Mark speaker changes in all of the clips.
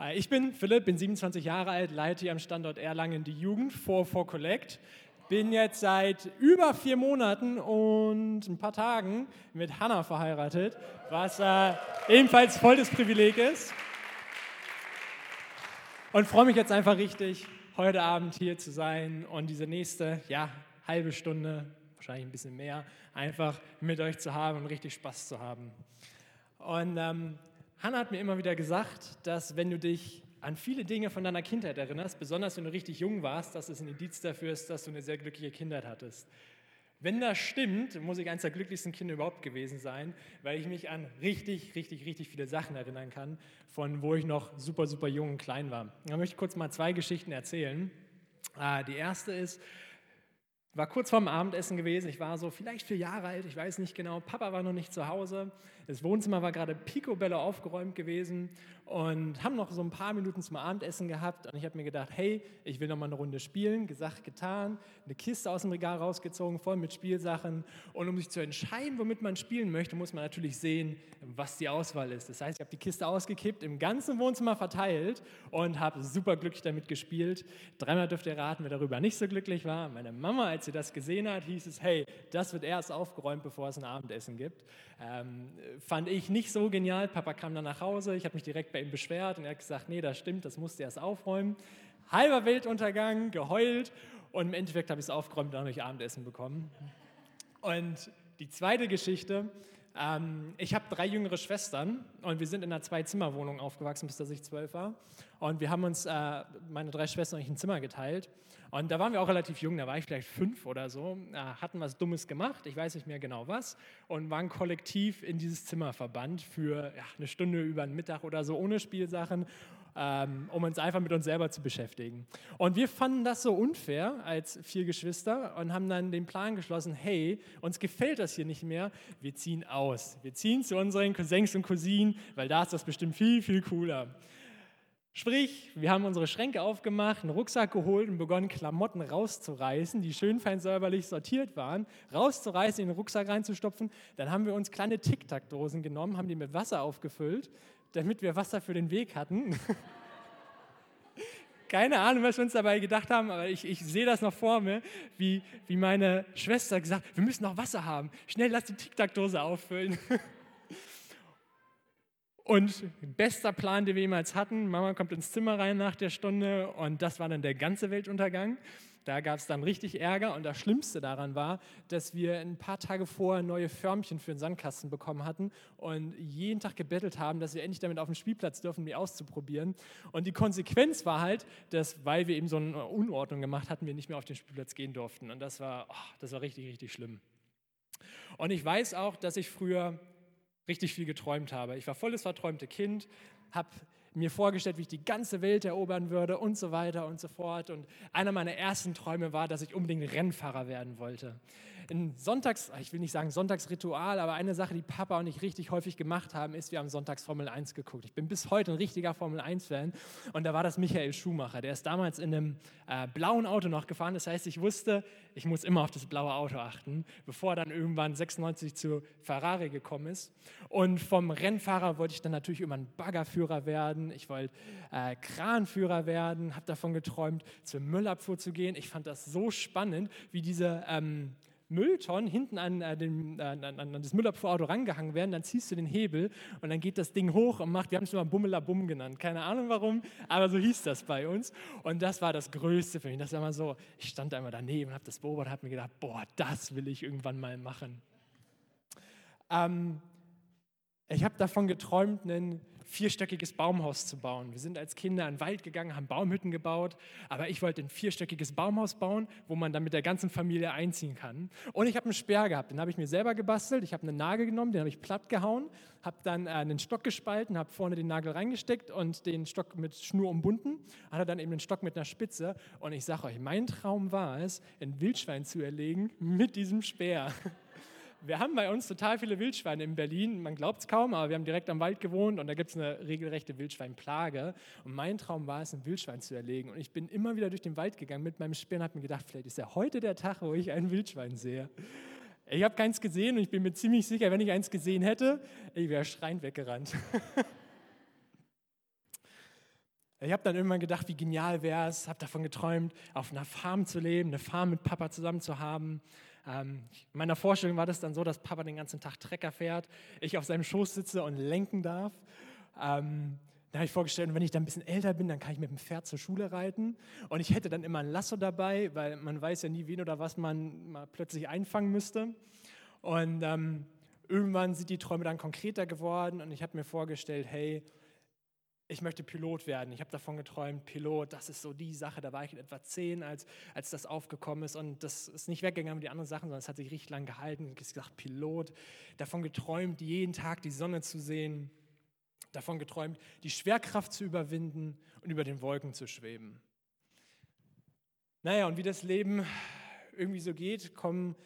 Speaker 1: Äh, ich bin Philipp, bin 27 Jahre alt, leite hier am Standort Erlangen die Jugend vor for Collect. Bin jetzt seit über vier Monaten und ein paar Tagen mit Hannah verheiratet, was äh, ebenfalls voll das Privileg ist. Und freue mich jetzt einfach richtig, heute Abend hier zu sein und diese nächste ja, halbe Stunde, wahrscheinlich ein bisschen mehr, einfach mit euch zu haben und richtig Spaß zu haben. Und ähm, Hannah hat mir immer wieder gesagt, dass wenn du dich an viele Dinge von deiner Kindheit erinnerst, besonders wenn du richtig jung warst, dass es ein Indiz dafür ist, dass du eine sehr glückliche Kindheit hattest. Wenn das stimmt, muss ich eines der glücklichsten Kinder überhaupt gewesen sein, weil ich mich an richtig, richtig, richtig viele Sachen erinnern kann, von wo ich noch super, super jung und klein war. Da möchte ich kurz mal zwei Geschichten erzählen. Ah, die erste ist, war kurz vorm Abendessen gewesen. Ich war so vielleicht vier Jahre alt, ich weiß nicht genau. Papa war noch nicht zu Hause. Das Wohnzimmer war gerade picobello aufgeräumt gewesen und haben noch so ein paar Minuten zum Abendessen gehabt. Und ich habe mir gedacht, hey, ich will noch mal eine Runde spielen. Gesagt, getan. Eine Kiste aus dem Regal rausgezogen, voll mit Spielsachen. Und um sich zu entscheiden, womit man spielen möchte, muss man natürlich sehen, was die Auswahl ist. Das heißt, ich habe die Kiste ausgekippt, im ganzen Wohnzimmer verteilt und habe super glücklich damit gespielt. Dreimal dürft ihr raten, wer darüber nicht so glücklich war. Meine Mama, als sie das gesehen hat, hieß es, hey, das wird erst aufgeräumt, bevor es ein Abendessen gibt. Ähm, fand ich nicht so genial. Papa kam dann nach Hause, ich habe mich direkt bei ihm beschwert und er hat gesagt, nee, das stimmt, das musst du erst aufräumen. Halber Weltuntergang, geheult und im Endeffekt habe ich es aufgeräumt und dann habe ich Abendessen bekommen. Und die zweite Geschichte, ähm, ich habe drei jüngere Schwestern und wir sind in einer Zwei-Zimmer-Wohnung aufgewachsen, bis dass ich zwölf war. Und wir haben uns, äh, meine drei Schwestern und ich, ein Zimmer geteilt. Und da waren wir auch relativ jung, da war ich vielleicht fünf oder so, äh, hatten was Dummes gemacht, ich weiß nicht mehr genau was, und waren kollektiv in dieses Zimmer verbannt für ja, eine Stunde über den Mittag oder so, ohne Spielsachen, ähm, um uns einfach mit uns selber zu beschäftigen. Und wir fanden das so unfair als vier Geschwister und haben dann den Plan geschlossen, hey, uns gefällt das hier nicht mehr, wir ziehen aus. Wir ziehen zu unseren Cousins und Cousinen, weil da ist das bestimmt viel, viel cooler. Sprich, wir haben unsere Schränke aufgemacht, einen Rucksack geholt und begonnen, Klamotten rauszureißen, die schön fein säuberlich sortiert waren, rauszureißen, in den Rucksack reinzustopfen. Dann haben wir uns kleine Tic-Tac-Dosen genommen, haben die mit Wasser aufgefüllt, damit wir Wasser für den Weg hatten. Keine Ahnung, was wir uns dabei gedacht haben, aber ich, ich sehe das noch vor mir, wie, wie meine Schwester gesagt wir müssen noch Wasser haben. Schnell, lass die Tic-Tac-Dose auffüllen. Und bester Plan, den wir jemals hatten, Mama kommt ins Zimmer rein nach der Stunde und das war dann der ganze Weltuntergang. Da gab es dann richtig Ärger und das Schlimmste daran war, dass wir ein paar Tage vorher neue Förmchen für den Sandkasten bekommen hatten und jeden Tag gebettelt haben, dass wir endlich damit auf den Spielplatz dürfen, die auszuprobieren. Und die Konsequenz war halt, dass, weil wir eben so eine Unordnung gemacht hatten, wir nicht mehr auf den Spielplatz gehen durften. Und das war, oh, das war richtig, richtig schlimm. Und ich weiß auch, dass ich früher richtig viel geträumt habe. Ich war volles verträumte Kind, habe mir vorgestellt, wie ich die ganze Welt erobern würde und so weiter und so fort. Und einer meiner ersten Träume war, dass ich unbedingt Rennfahrer werden wollte ein Sonntags, ich will nicht sagen Sonntagsritual, aber eine Sache, die Papa und ich richtig häufig gemacht haben, ist, wir haben Sonntags Formel 1 geguckt. Ich bin bis heute ein richtiger Formel 1-Fan und da war das Michael Schumacher. Der ist damals in einem äh, blauen Auto noch gefahren. Das heißt, ich wusste, ich muss immer auf das blaue Auto achten, bevor er dann irgendwann 96 zu Ferrari gekommen ist. Und vom Rennfahrer wollte ich dann natürlich irgendwann Baggerführer werden. Ich wollte äh, Kranführer werden, habe davon geträumt, zur Müllabfuhr zu gehen. Ich fand das so spannend, wie diese ähm, Mülltonnen hinten an, äh, den, äh, an, an, das Müllabfuhrauto rangehangen werden, dann ziehst du den Hebel und dann geht das Ding hoch und macht, wir haben es immer Bummelabum genannt, keine Ahnung warum, aber so hieß das bei uns. Und das war das Größte für mich. Das war immer so, ich stand da immer daneben, habe das beobachtet, habe mir gedacht, boah, das will ich irgendwann mal machen. Ähm, ich habe davon geträumt, einen vierstöckiges Baumhaus zu bauen. Wir sind als Kinder in den Wald gegangen, haben Baumhütten gebaut, aber ich wollte ein vierstöckiges Baumhaus bauen, wo man dann mit der ganzen Familie einziehen kann. Und ich habe einen Speer gehabt, den habe ich mir selber gebastelt. Ich habe einen Nagel genommen, den habe ich platt gehauen, habe dann äh, einen Stock gespalten, habe vorne den Nagel reingesteckt und den Stock mit Schnur umbunden, hatte dann eben den Stock mit einer Spitze. Und ich sage euch, mein Traum war es, ein Wildschwein zu erlegen mit diesem Speer. wir haben bei uns total viele Wildschweine in Berlin. Man glaubt es kaum, aber wir haben direkt am Wald gewohnt und da gibt es eine regelrechte Wildschweinplage. Und mein Traum war es, ein Wildschwein zu erlegen. Und ich bin immer wieder durch den Wald gegangen mit meinem Speer und habe mir gedacht, vielleicht ist ja heute der Tag, wo ich ein Wildschwein sehe. Ich habe keins gesehen und ich bin mir ziemlich sicher, wenn ich eins gesehen hätte, ich wäre schreiend weggerannt. Ich habe dann irgendwann gedacht, wie genial wäre es, habe davon geträumt, auf einer Farm zu leben, eine Farm mit Papa zusammen zu haben. Ähm, in meiner Vorstellung war das dann so, dass Papa den ganzen Tag Trecker fährt, ich auf seinem Schoß sitze und lenken darf. Ähm, da habe ich vorgestellt, wenn ich dann ein bisschen älter bin, dann kann ich mit dem Pferd zur Schule reiten. Und ich hätte dann immer ein Lasso dabei, weil man weiß ja nie, wen oder was man mal plötzlich einfangen müsste. Und ähm, irgendwann sind die Träume dann konkreter geworden und ich habe mir vorgestellt, hey, ich möchte Pilot werden. Ich habe davon geträumt, Pilot, das ist so die Sache. Da war ich in etwa zehn, als, als das aufgekommen ist. Und das ist nicht weggegangen mit den anderen Sachen, sondern es hat sich richtig lang gehalten. Ich habe gesagt, Pilot. Davon geträumt, jeden Tag die Sonne zu sehen. Davon geträumt, die Schwerkraft zu überwinden und über den Wolken zu schweben. Naja, und wie das Leben irgendwie so geht, kommen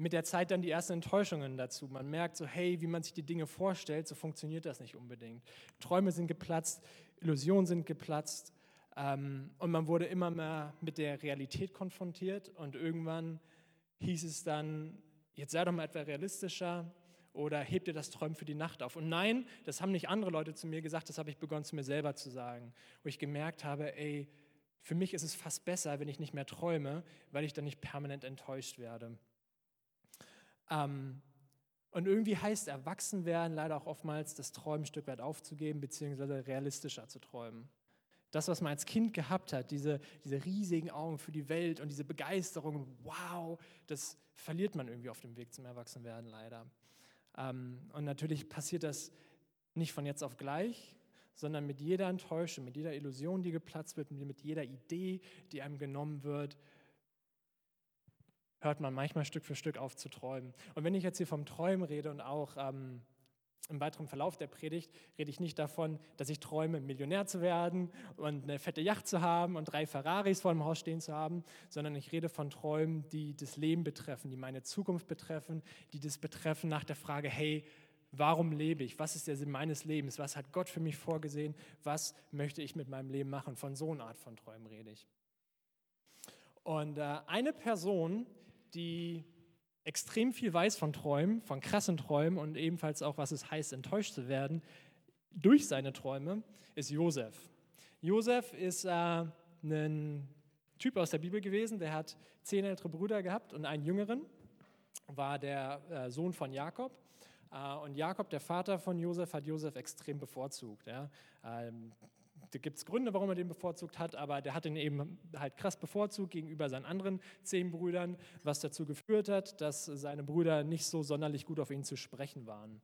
Speaker 1: mit der Zeit dann die ersten Enttäuschungen dazu. Man merkt so, hey, wie man sich die Dinge vorstellt, so funktioniert das nicht unbedingt. Träume sind geplatzt, Illusionen sind geplatzt ähm, und man wurde immer mehr mit der Realität konfrontiert und irgendwann hieß es dann, jetzt sei doch mal etwas realistischer oder heb dir das Träumen für die Nacht auf. Und nein, das haben nicht andere Leute zu mir gesagt, das habe ich begonnen zu mir selber zu sagen, wo ich gemerkt habe, ey, für mich ist es fast besser, wenn ich nicht mehr träume, weil ich dann nicht permanent enttäuscht werde. Ähm, und irgendwie heißt Erwachsenwerden leider auch oftmals, das Träumen ein Stück weit aufzugeben, beziehungsweise realistischer zu träumen. Das, was man als Kind gehabt hat, diese, diese riesigen Augen für die Welt und diese Begeisterung, wow, das verliert man irgendwie auf dem Weg zum Erwachsenwerden leider. Ähm, und natürlich passiert das nicht von jetzt auf gleich, sondern mit jeder Enttäuschung, mit jeder Illusion, die geplatzt wird, mit jeder Idee, die einem genommen wird, hört man manchmal Stück für Stück auf zu träumen. Und wenn ich jetzt hier vom Träumen rede und auch ähm, im weiteren Verlauf der Predigt rede ich nicht davon, dass ich träume, Millionär zu werden und eine fette Yacht zu haben und drei Ferraris vor dem Haus stehen zu haben, sondern ich rede von Träumen, die das Leben betreffen, die meine Zukunft betreffen, die das betreffen nach der Frage, hey, warum lebe ich? Was ist der Sinn meines Lebens? Was hat Gott für mich vorgesehen? Was möchte ich mit meinem Leben machen? Von so einer Art von Träumen rede ich. Und äh, eine Person, die extrem viel weiß von Träumen, von krassen Träumen und ebenfalls auch, was es heißt, enttäuscht zu werden durch seine Träume, ist Josef. Josef ist äh, ein Typ aus der Bibel gewesen, der hat zehn ältere Brüder gehabt und einen jüngeren, war der äh, Sohn von Jakob. Äh, und Jakob, der Vater von Josef, hat Josef extrem bevorzugt. Ja. Ähm, da gibt es Gründe, warum er den bevorzugt hat, aber der hat ihn eben halt krass bevorzugt gegenüber seinen anderen zehn Brüdern, was dazu geführt hat, dass seine Brüder nicht so sonderlich gut auf ihn zu sprechen waren.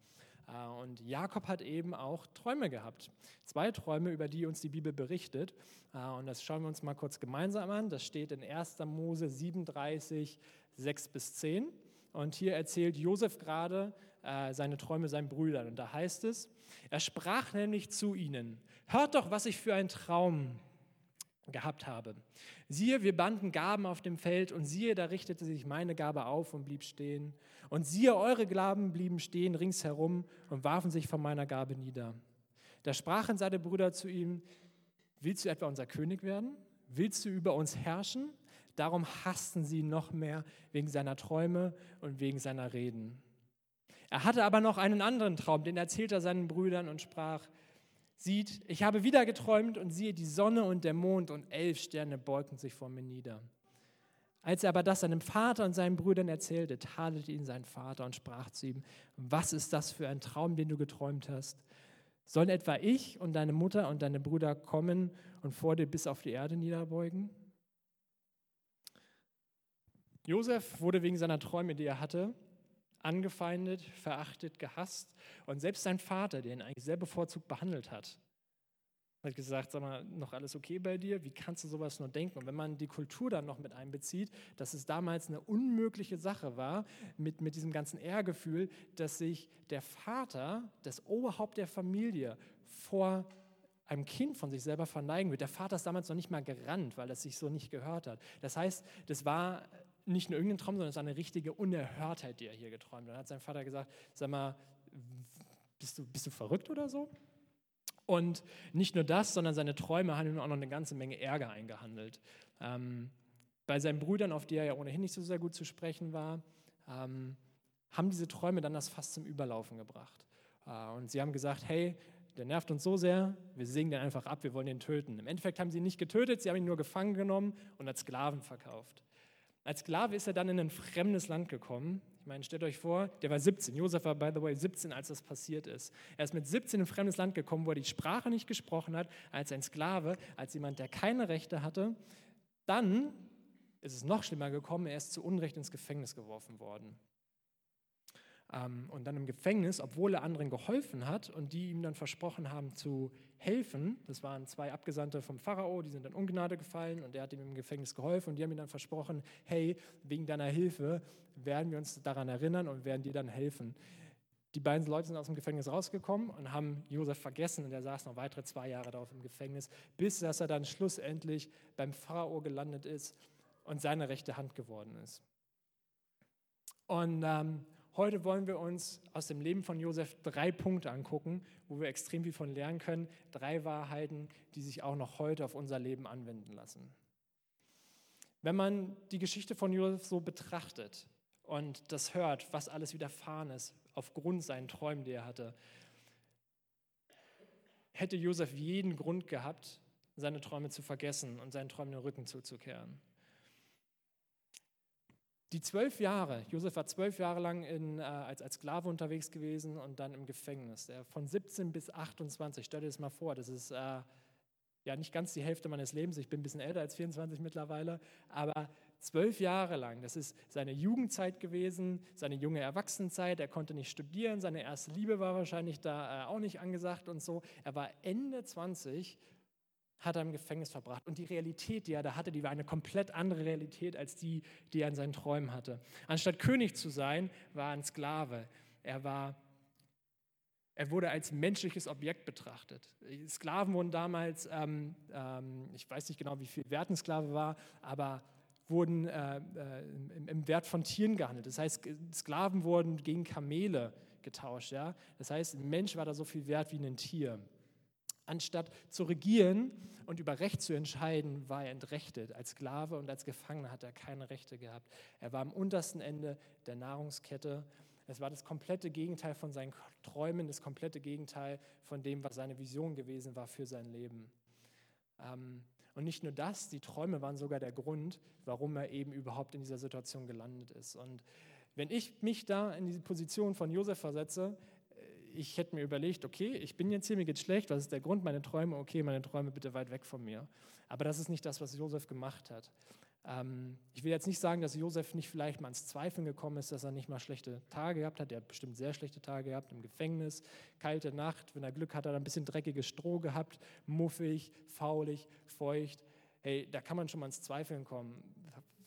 Speaker 1: Äh, und Jakob hat eben auch Träume gehabt. Zwei Träume, über die uns die Bibel berichtet. Äh, und das schauen wir uns mal kurz gemeinsam an. Das steht in 1. Mose 37, 6 bis 10. Und hier erzählt Josef gerade äh, seine Träume seinen Brüdern. Und da heißt es, er sprach nämlich zu ihnen, hört doch, was ich für einen Traum gehabt habe. Siehe, wir banden Gaben auf dem Feld und siehe, da richtete sich meine Gabe auf und blieb stehen. Und siehe, eure Gaben blieben stehen ringsherum und warfen sich von meiner Gabe nieder. Da sprachen seine Brüder zu ihm, willst du etwa unser König werden? Willst du über uns herrschen? Darum hassten sie noch mehr wegen seiner Träume und wegen seiner Reden. Er hatte aber noch einen anderen Traum, den erzählte er seinen Brüdern und sprach, sieht, ich habe wieder geträumt und siehe, die Sonne und der Mond und elf Sterne beugten sich vor mir nieder. Als er aber das seinem Vater und seinen Brüdern erzählte, tadelte ihn sein Vater und sprach zu ihm, was ist das für ein Traum, den du geträumt hast? Sollen etwa ich und deine Mutter und deine Brüder kommen und vor dir bis auf die Erde niederbeugen? Josef wurde wegen seiner Träume, die er hatte, angefeindet, verachtet, gehasst. Und selbst sein Vater, der ihn eigentlich sehr bevorzugt behandelt hat, hat gesagt, sag mal, noch alles okay bei dir? Wie kannst du sowas nur denken? Und wenn man die Kultur dann noch mit einbezieht, dass es damals eine unmögliche Sache war, mit, mit diesem ganzen Ehrgefühl, dass sich der Vater, das Oberhaupt der Familie, vor einem Kind von sich selber verneigen wird. Der Vater ist damals noch nicht mal gerannt, weil es sich so nicht gehört hat. Das heißt, das war nicht nur irgendein Traum, sondern es ist eine richtige Unerhörtheit, die er hier geträumt hat. Dann hat sein Vater gesagt, sag mal, bist du, bist du verrückt oder so? Und nicht nur das, sondern seine Träume haben ihm auch noch eine ganze Menge Ärger eingehandelt. Ähm, bei seinen Brüdern, auf die er ja ohnehin nicht so sehr gut zu sprechen war, ähm, haben diese Träume dann das Fass zum Überlaufen gebracht. Äh, und sie haben gesagt, hey, der nervt uns so sehr, wir sägen den einfach ab, wir wollen ihn töten. Im Endeffekt haben sie ihn nicht getötet, sie haben ihn nur gefangen genommen und als Sklaven verkauft. Als Sklave ist er dann in ein fremdes Land gekommen. Ich meine, stellt euch vor, der war 17. Josef war, by the way, 17, als das passiert ist. Er ist mit 17 in ein fremdes Land gekommen, wo er die Sprache nicht gesprochen hat, als ein Sklave, als jemand, der keine Rechte hatte. Dann ist es noch schlimmer gekommen, er ist zu Unrecht ins Gefängnis geworfen worden. Ähm, und dann im Gefängnis, obwohl er anderen geholfen hat und die ihm dann versprochen haben zu helfen, das waren zwei Abgesandte vom Pharao, die sind dann Ungnade gefallen und er hat ihm im Gefängnis geholfen und die haben ihm dann versprochen, hey, wegen deiner Hilfe werden wir uns daran erinnern und werden dir dann helfen. Die beiden Leute sind aus dem Gefängnis rausgekommen und haben Josef vergessen und er saß noch weitere zwei Jahre darauf im Gefängnis, bis dass er dann schlussendlich beim Pharao gelandet ist und seine rechte Hand geworden ist. Und ähm, Heute wollen wir uns aus dem Leben von Josef drei Punkte angucken, wo wir extrem viel von lernen können. Drei Wahrheiten, die sich auch noch heute auf unser Leben anwenden lassen. Wenn man die Geschichte von Josef so betrachtet und das hört, was alles widerfahren ist, aufgrund seinen Träumen, die er hatte, hätte Josef jeden Grund gehabt, seine Träume zu vergessen und seinen Träumen den Rücken zuzukehren. Die zwölf Jahre, Josef war zwölf Jahre lang in, äh, als, als Sklave unterwegs gewesen und dann im Gefängnis. Er von 17 bis 28, stell dir das mal vor, das ist äh, ja nicht ganz die Hälfte meines Lebens. Ich bin ein bisschen älter als 24 mittlerweile, aber zwölf Jahre lang, das ist seine Jugendzeit gewesen, seine junge Erwachsenenzeit. Er konnte nicht studieren, seine erste Liebe war wahrscheinlich da äh, auch nicht angesagt und so. Er war Ende 20 hat er im Gefängnis verbracht. Und die Realität, die er da hatte, die war eine komplett andere Realität als die, die er in seinen Träumen hatte. Anstatt König zu sein, war er ein Sklave. Er war er wurde als menschliches Objekt betrachtet. Sklaven wurden damals, ähm, ähm, ich weiß nicht genau, wie viel Wert ein Sklave war, aber wurden äh, äh, im, im, Wert von Tieren gehandelt. Das heißt, Sklaven wurden gegen Kamele getauscht. Ja? Das heißt, ein Mensch war da so viel wert wie ein Tier. Anstatt zu regieren und über Recht zu entscheiden, war er entrechtet. Als Sklave und als Gefangener hat er keine Rechte gehabt. Er war am untersten Ende der Nahrungskette. Es war das komplette Gegenteil von seinen Träumen, das komplette Gegenteil von dem, was seine Vision gewesen war für sein Leben. Ähm, und nicht nur das, die Träume waren sogar der Grund, warum er eben überhaupt in dieser Situation gelandet ist. Und wenn ich mich da in die Position von Josef versetze, ich hätte mir überlegt, okay, ich bin jetzt hier, mir geht schlecht, was ist der Grund? Meine Träume, okay, meine Träume bitte weit weg von mir. Aber das ist nicht das, was Josef gemacht hat. Ähm, ich will jetzt nicht sagen, dass Josef nicht vielleicht mal ins Zweifeln gekommen ist, dass er nicht mal schlechte Tage gehabt hat. Er hat bestimmt sehr schlechte Tage gehabt im Gefängnis, kalte Nacht. Wenn er Glück hat, hat er ein bisschen dreckiges Stroh gehabt, muffig, faulig, feucht. Hey, da kann man schon mal ins Zweifeln kommen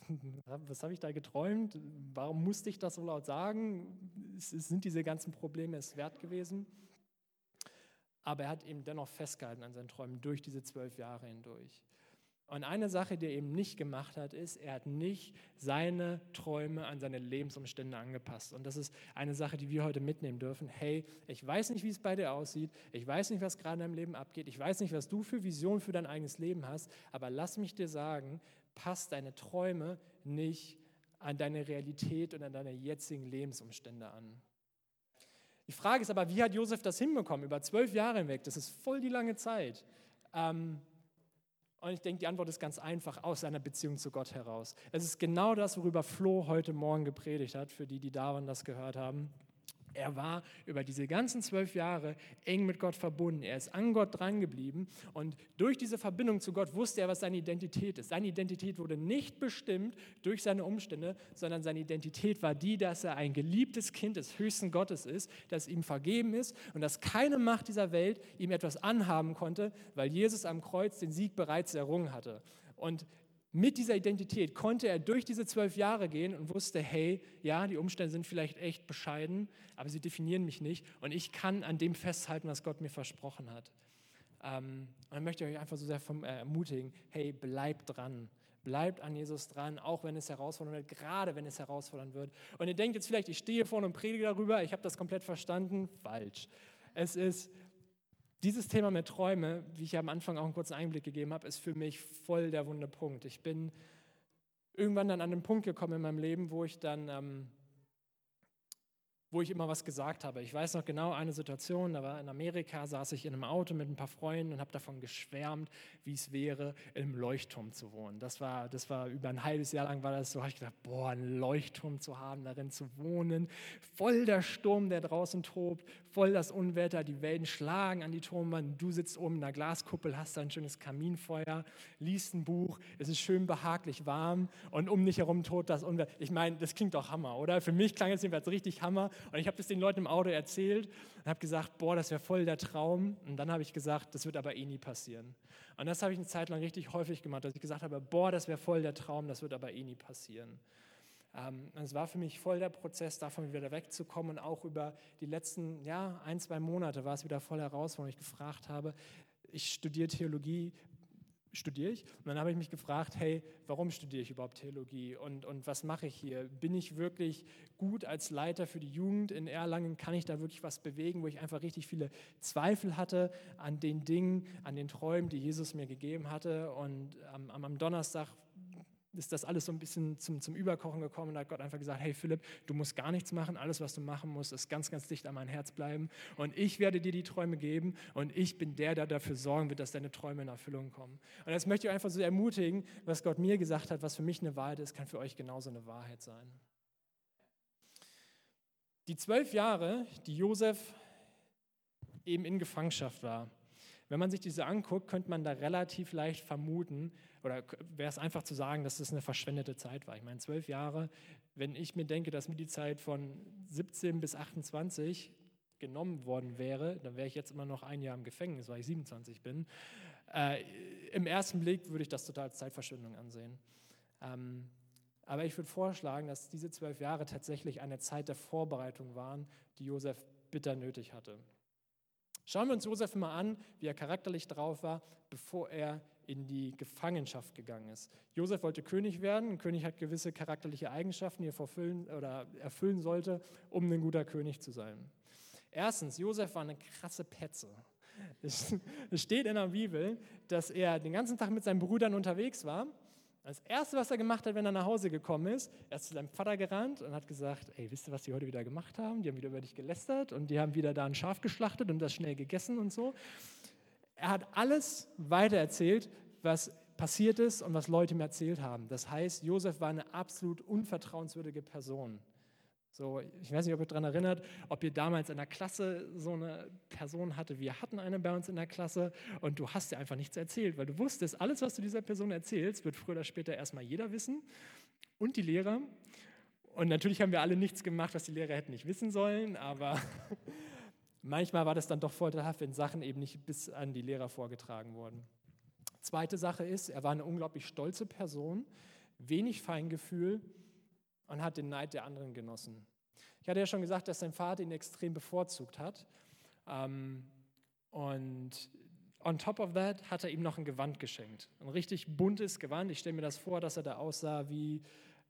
Speaker 1: was habe ich da geträumt? Warum musste ich das so laut sagen? Es, sind diese ganzen Probleme es wert gewesen? Aber er hat eben dennoch festgehalten an seinen Träumen durch diese zwölf Jahre hindurch. Und eine Sache, die er eben nicht gemacht hat, ist, er hat nicht seine Träume an seine Lebensumstände angepasst. Und das ist eine Sache, die wir heute mitnehmen dürfen. Hey, ich weiß nicht, wie es bei dir aussieht. Ich weiß nicht, was gerade in deinem Leben abgeht. Ich weiß nicht, was du für Visionen für dein eigenes Leben hast. Aber lass mich dir sagen, passt deine Träume nicht an deine Realität und an deine jetzigen Lebensumstände an. Die Frage ist aber, wie hat Josef das hinbekommen? Über zwölf Jahre hinweg, das ist voll die lange Zeit. Ähm, und ich denke, die Antwort ist ganz einfach aus seiner Beziehung zu Gott heraus. Es ist genau das, worüber Flo heute Morgen gepredigt hat, für die, die da waren, das gehört haben. Er war über diese ganzen zwölf Jahre eng mit Gott verbunden. Er ist an Gott drangeblieben und durch diese Verbindung zu Gott wusste er, was seine Identität ist. Seine Identität wurde nicht bestimmt durch seine Umstände, sondern seine Identität war die, dass er ein geliebtes Kind des höchsten Gottes ist, dass ihm vergeben ist und dass keine Macht dieser Welt ihm etwas anhaben konnte, weil Jesus am Kreuz den Sieg bereits errungen hatte. Und mit dieser Identität konnte er durch diese zwölf Jahre gehen und wusste, hey, ja, die Umstände sind vielleicht echt bescheiden, aber sie definieren mich nicht und ich kann an dem festhalten, was Gott mir versprochen hat. Ähm, und dann möchte ich euch einfach so sehr vom, äh, ermutigen, hey, bleibt dran. Bleibt an Jesus dran, auch wenn es herausfordernd wird, gerade wenn es herausfordernd wird. Und ihr denkt jetzt vielleicht, ich stehe vorne und predige darüber, ich habe das komplett verstanden. Falsch. Es ist dieses Thema mit Träume, wie ich am Anfang auch einen kurzen Einblick gegeben habe, ist für mich voll der wunde Punkt. Ich bin irgendwann dann an einen Punkt gekommen in meinem Leben, wo ich dann ähm, wo ich immer was gesagt habe. Ich weiß noch genau eine Situation, da war in Amerika, saß ich in einem Auto mit ein paar Freunden und habe davon geschwärmt, wie es wäre, einem Leuchtturm zu wohnen. Das war, das war über ein halbes Jahr lang war das so, habe ich gedacht, boah, einen Leuchtturm zu haben, darin zu wohnen, voll der Sturm, der draußen tobt, voll das Unwetter, die Wellen schlagen an die Turmwand, du sitzt oben in der Glaskuppel, hast da ein schönes Kaminfeuer, liest ein Buch, es ist schön behaglich warm und um dich herum tot das Unwetter. Ich meine, das klingt doch Hammer, oder? Für mich klang es jedenfalls richtig Hammer und ich habe das den Leuten im Auto erzählt und habe gesagt, boah, das wäre voll der Traum. Und dann habe ich gesagt, das wird aber eh nie passieren. Und das habe ich eine Zeit lang richtig häufig gemacht, dass ich gesagt habe, boah, das wäre voll der Traum, das wird aber eh nie passieren. Ähm, es war für mich voll der Prozess, davon wieder wegzukommen. Und auch über die letzten ja, ein, zwei Monate war es wieder voll heraus, wo ich gefragt habe, ich studiere Theologie, studiere ich. Und dann habe ich mich gefragt, hey, warum studiere ich überhaupt Theologie und, und was mache ich hier? Bin ich wirklich gut als Leiter für die Jugend in Erlangen? Kann ich da wirklich was bewegen, wo ich einfach richtig viele Zweifel hatte an den Dingen, an den Träumen, die Jesus mir gegeben hatte? Und am, am Donnerstag ist das alles so ein bisschen zum, zum Überkochen gekommen und da hat Gott einfach gesagt, hey Philipp, du musst gar nichts machen, alles, was du machen musst, ist ganz, ganz dicht an mein Herz bleiben und ich werde dir die Träume geben und ich bin der, der dafür sorgen wird, dass deine Träume in Erfüllung kommen. Und das möchte ich einfach so ermutigen, was Gott mir gesagt hat, was für mich eine Wahrheit ist, kann für euch genauso eine Wahrheit sein. Die zwölf Jahre, die Josef eben in Gefangenschaft war, wenn man sich diese anguckt, könnte man da relativ leicht vermuten, oder wäre es einfach zu sagen, dass es eine verschwendete Zeit war. Ich meine, zwölf Jahre, wenn ich mir denke, dass mir die Zeit von 17 bis 28 genommen worden wäre, dann wäre ich jetzt immer noch ein Jahr im Gefängnis, weil ich 27 bin. Äh, Im ersten Blick würde ich das total als Zeitverschwendung ansehen. Ähm, aber ich würde vorschlagen, dass diese zwölf Jahre tatsächlich eine Zeit der Vorbereitung waren, die Josef bitter nötig hatte. Schauen wir uns Josef mal an, wie er charakterlich drauf war, bevor er in die Gefangenschaft gegangen ist. Josef wollte König werden. Ein König hat gewisse charakterliche Eigenschaften, die er erfüllen, sollte, um ein guter König zu sein. Erstens, Josef war eine krasse Petze. Es steht in der Bibel, dass er den ganzen Tag mit seinen Brüdern unterwegs war. Das Erste, was er gemacht hat, wenn er nach Hause gekommen ist, er ist zu seinem Vater gerannt und hat gesagt, ey, wisst ihr, was die heute wieder gemacht haben? Die haben wieder über dich gelästert und die haben wieder da ein Schaf geschlachtet und das schnell gegessen und so. Er hat alles weitererzählt, was passiert ist und was Leute ihm erzählt haben. Das heißt, Josef war eine absolut unvertrauenswürdige Person. So, ich weiß nicht, ob ihr daran erinnert, ob ihr damals in der Klasse so eine Person hatte. Wir hatten eine bei uns in der Klasse und du hast dir einfach nichts erzählt, weil du wusstest, alles, was du dieser Person erzählst, wird früher oder später erstmal jeder wissen und die Lehrer. Und natürlich haben wir alle nichts gemacht, was die Lehrer hätten nicht wissen sollen, aber Manchmal war das dann doch vorteilhaft, wenn Sachen eben nicht bis an die Lehrer vorgetragen wurden. Zweite Sache ist, er war eine unglaublich stolze Person, wenig Feingefühl und hat den Neid der anderen genossen. Ich hatte ja schon gesagt, dass sein Vater ihn extrem bevorzugt hat. Ähm, und on top of that hat er ihm noch ein Gewand geschenkt. Ein richtig buntes Gewand. Ich stelle mir das vor, dass er da aussah wie